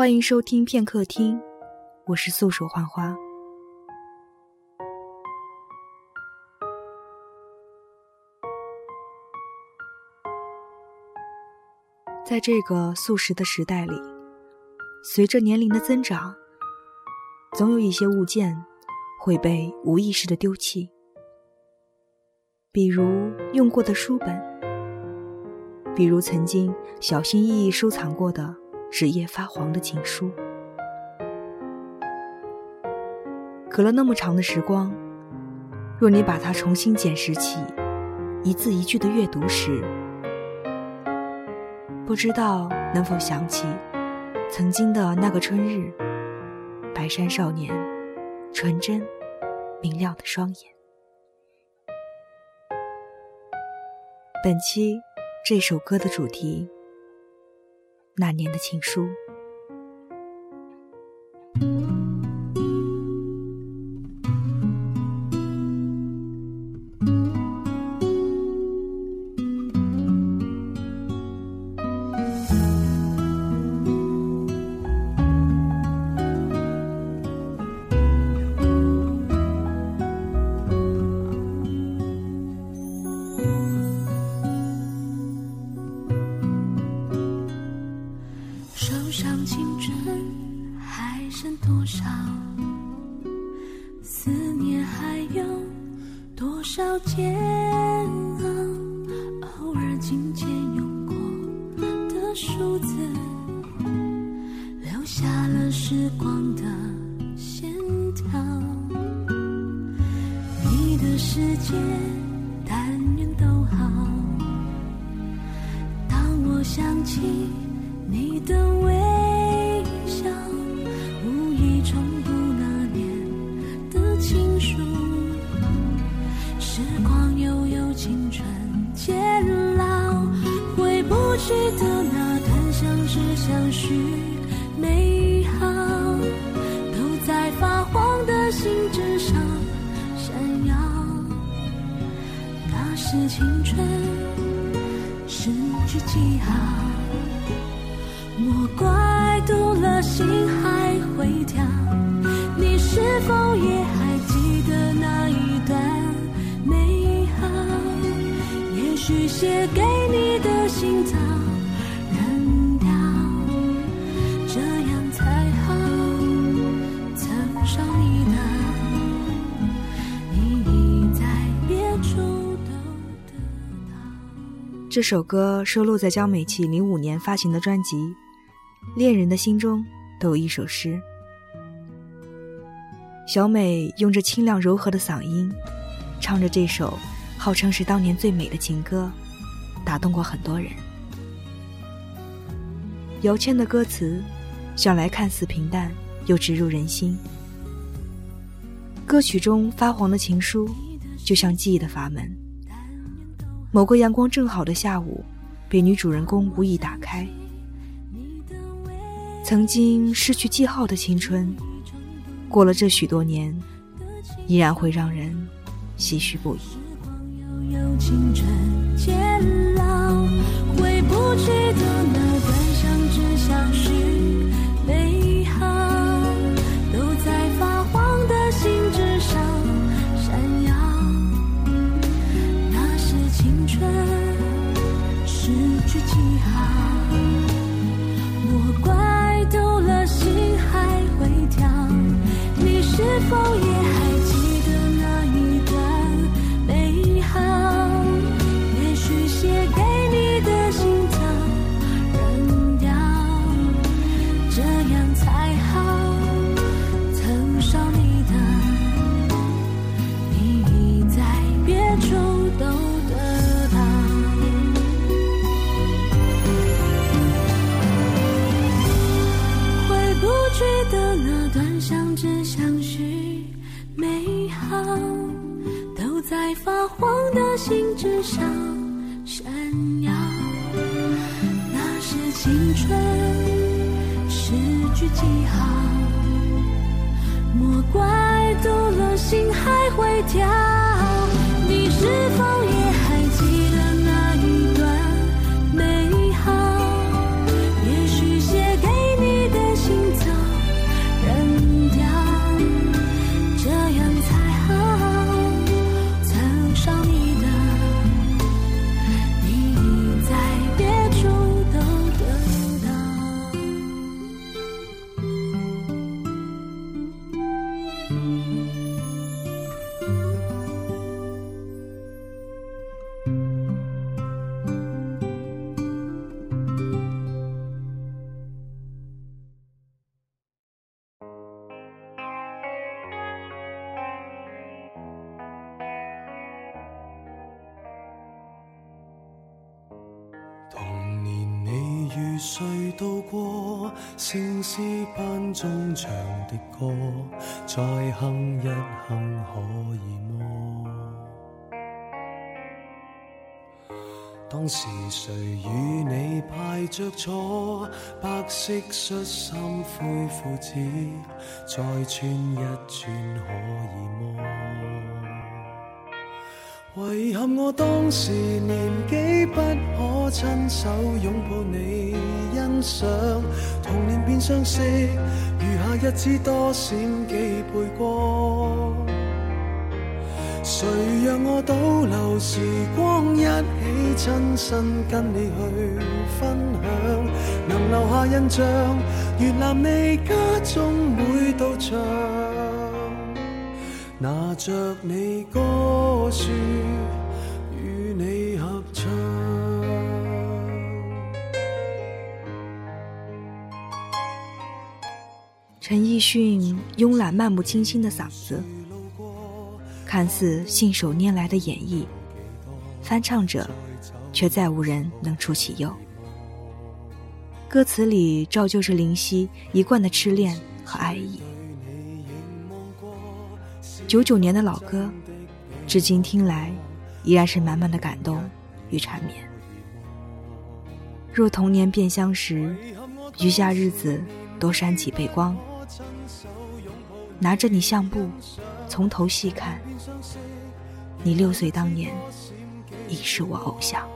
欢迎收听片刻听，我是素手幻花。在这个素食的时代里，随着年龄的增长，总有一些物件会被无意识的丢弃，比如用过的书本，比如曾经小心翼翼收藏过的。纸页发黄的情书，隔了那么长的时光，若你把它重新捡拾起，一字一句的阅读时，不知道能否想起曾经的那个春日，白山少年纯真明亮的双眼。本期这首歌的主题。那年的情书。下了时光的线条，你的世界但愿都好。当我想起你的微笑。是青春。失去记号，莫怪读了心还会跳。你是否也还记得那一段美好？也许写给你的信这首歌收录在江美琪零五年发行的专辑《恋人的心中都有一首诗》。小美用着清亮柔和的嗓音，唱着这首号称是当年最美的情歌，打动过很多人。姚谦的歌词向来看似平淡，又直入人心。歌曲中发黄的情书，就像记忆的阀门。某个阳光正好的下午，被女主人公无意打开。曾经失去记号的青春，过了这许多年，依然会让人唏嘘不已。回不去的那段相知相许去跳。你是否班中唱的歌？再哼一哼可以么？当时谁与你排着坐？白色恤衫灰裤子，再穿一穿可以么？遗憾我当时年纪不可亲手拥抱你欣赏，童年变相识，余下日子多闪几倍光。谁让我倒流时光，一起亲身跟你去分享，能留下印象，阅览你家中每道墙，拿着你歌书陈奕迅慵懒漫不经心的嗓子，看似信手拈来的演绎，翻唱者却再无人能出其右。歌词里照旧是林夕一贯的痴恋和爱意。九九年的老歌，至今听来依然是满满的感动与缠绵。若童年变相识，余下日子多闪几倍光。拿着你相簿，从头细看，你六岁当年已是我偶像。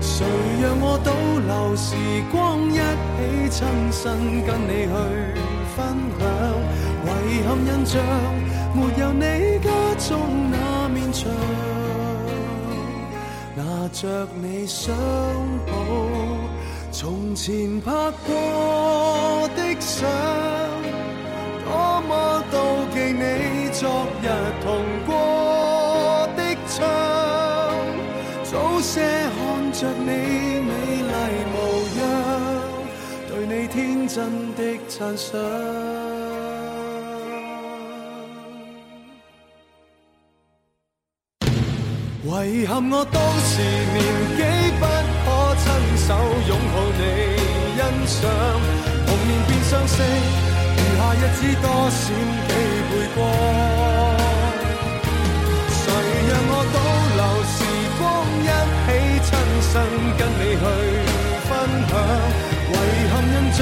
谁让我倒流时光，一起亲身跟你去分享？遗憾印象没有你家中那面墙，拿着你相簿，从前拍过的相，妒忌你昨日同过的窗，早些看着你美丽模样，对你天真的赞赏。遗憾我当时年纪不可亲手拥抱你欣赏，童年变相识，下日子多闪几倍光。谁让我倒流时光，一起亲身跟你去分享？遗憾印象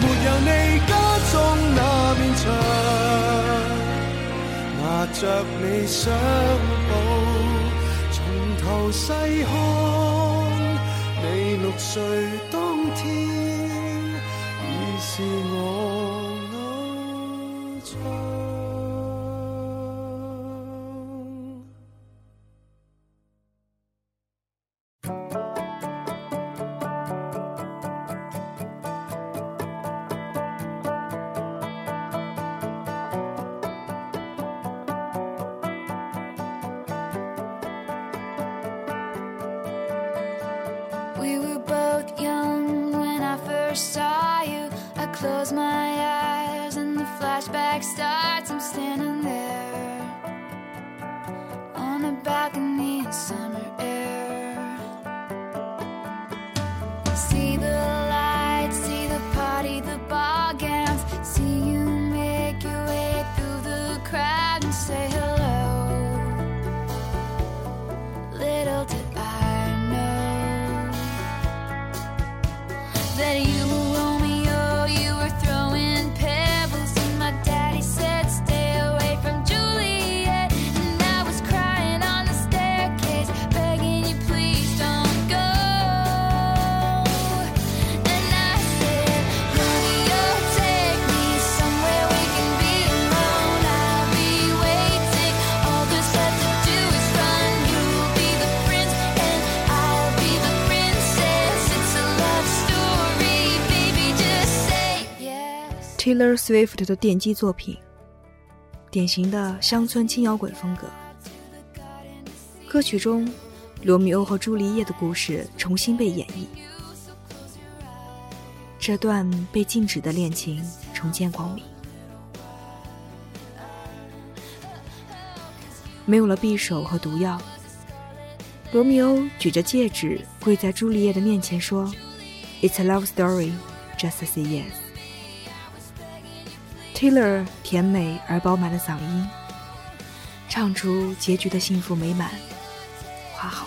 没有你家中那面墙，拿着你相簿。从头细看，你六岁当天已是我 We were both young when I first saw you. I close my eyes and the flashback starts. I'm standing there on a balcony in summer. Taylor Swift 的奠基作品，典型的乡村轻摇滚风格。歌曲中，罗密欧和朱丽叶的故事重新被演绎，这段被禁止的恋情重见光明。没有了匕首和毒药，罗密欧举着戒指跪在朱丽叶的面前说：“It's a love story, just say yes。” Taylor 甜美而饱满的嗓音，唱出结局的幸福美满，花好。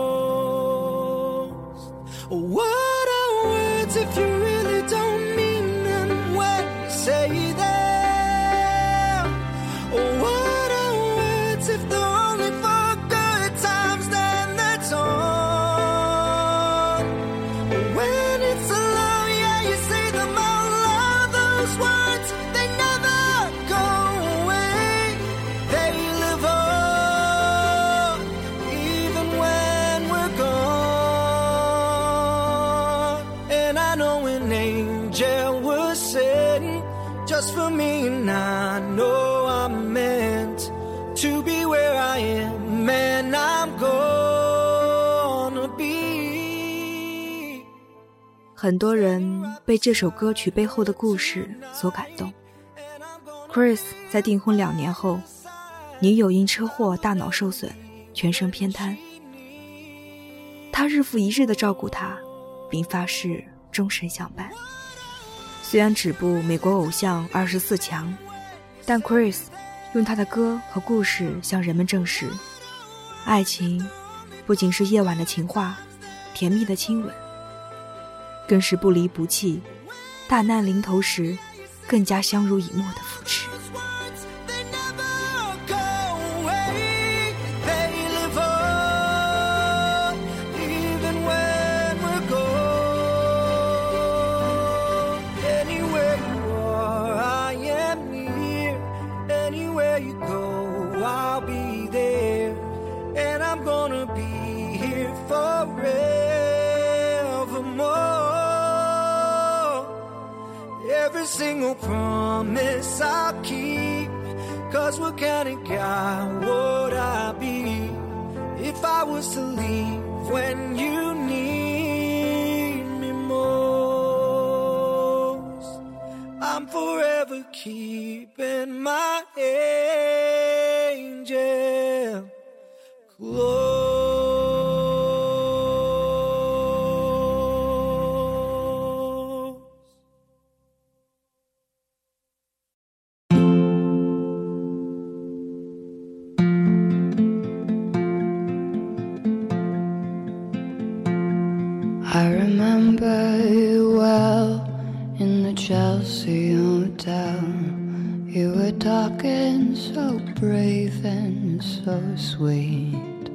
What just for me, and I know I'm meant to be where I am, and I'm gonna be. 很多人被这首歌曲背后的故事所感动。Chris 在订婚两年后，女友因车祸大脑受损，全身偏瘫。他日复一日的照顾她，并发誓终身相伴。虽然止步美国偶像二十四强，但 Chris 用他的歌和故事向人们证实，爱情不仅是夜晚的情话、甜蜜的亲吻，更是不离不弃，大难临头时更加相濡以沫的扶持。Gonna be here forevermore. Every single promise I'll keep. Cause what kind of guy would I be if I was to leave when you need me most? I'm forever keeping my angel Talking so brave and so sweet,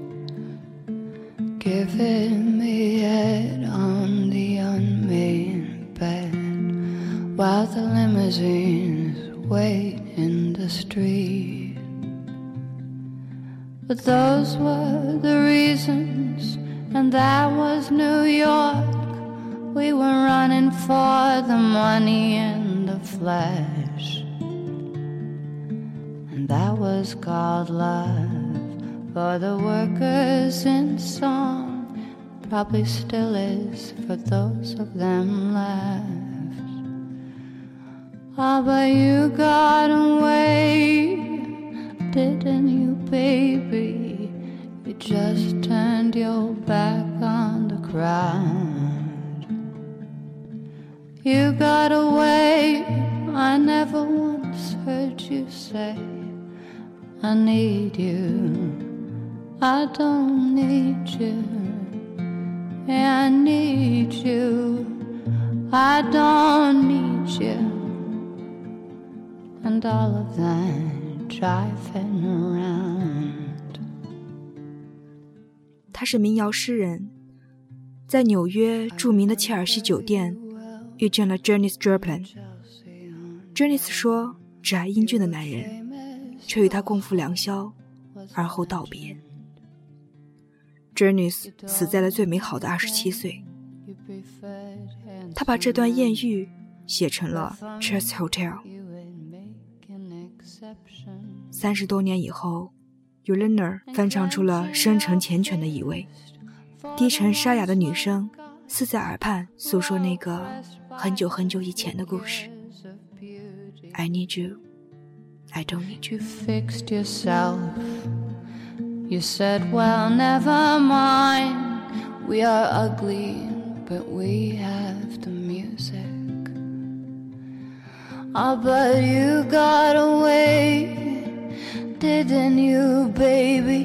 giving me head on the unmade bed while the limousines wait in the street. But those were the reasons, and that was New York. We were running for the money and the flesh. Was called love for the workers in song. Probably still is for those of them left. Ah, but you got away, didn't you, baby? You just turned your back on the crowd. You got away, I never once heard you say, I need you. I don't need you. I need you. I don't need you. And all of that driving around. 他是民谣诗人，在纽约著名的切尔西酒店遇见了 Janis Joplin。Janis 说：“只爱英俊的男人，却与他共赴良宵，而后道别。” Janis 死在了最美好的二十七岁。他把这段艳遇写成了《Chess Hotel》。三十多年以后 u l i n e r 翻唱出了深沉缱绻的意味，低沉沙哑的女声似在耳畔诉说那个很久很久以前的故事。I need you, I don't need you. You fixed yourself. You said, Well, never mind. We are ugly, but we have the music. Ah, but you got away, didn't you, baby?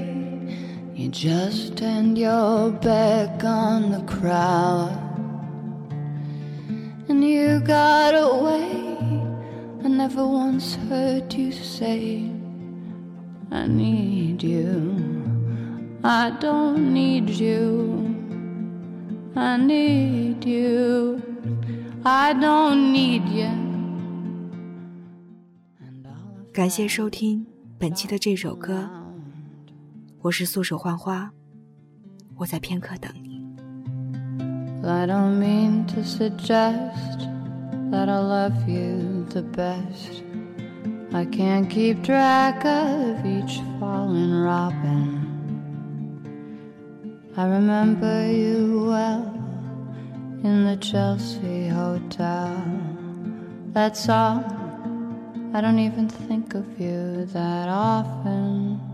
You just turned your back on the crowd. And you got away. Never once heard you say, I need you. I don't need you. I need you. I don't need you. 感谢收听本期的这首歌，我是素手幻花，我在片刻等你。I don't mean to suggest that I love you the best. I can't keep track of each fallen robin. I remember you well in the Chelsea Hotel. That's all. I don't even think of you that often.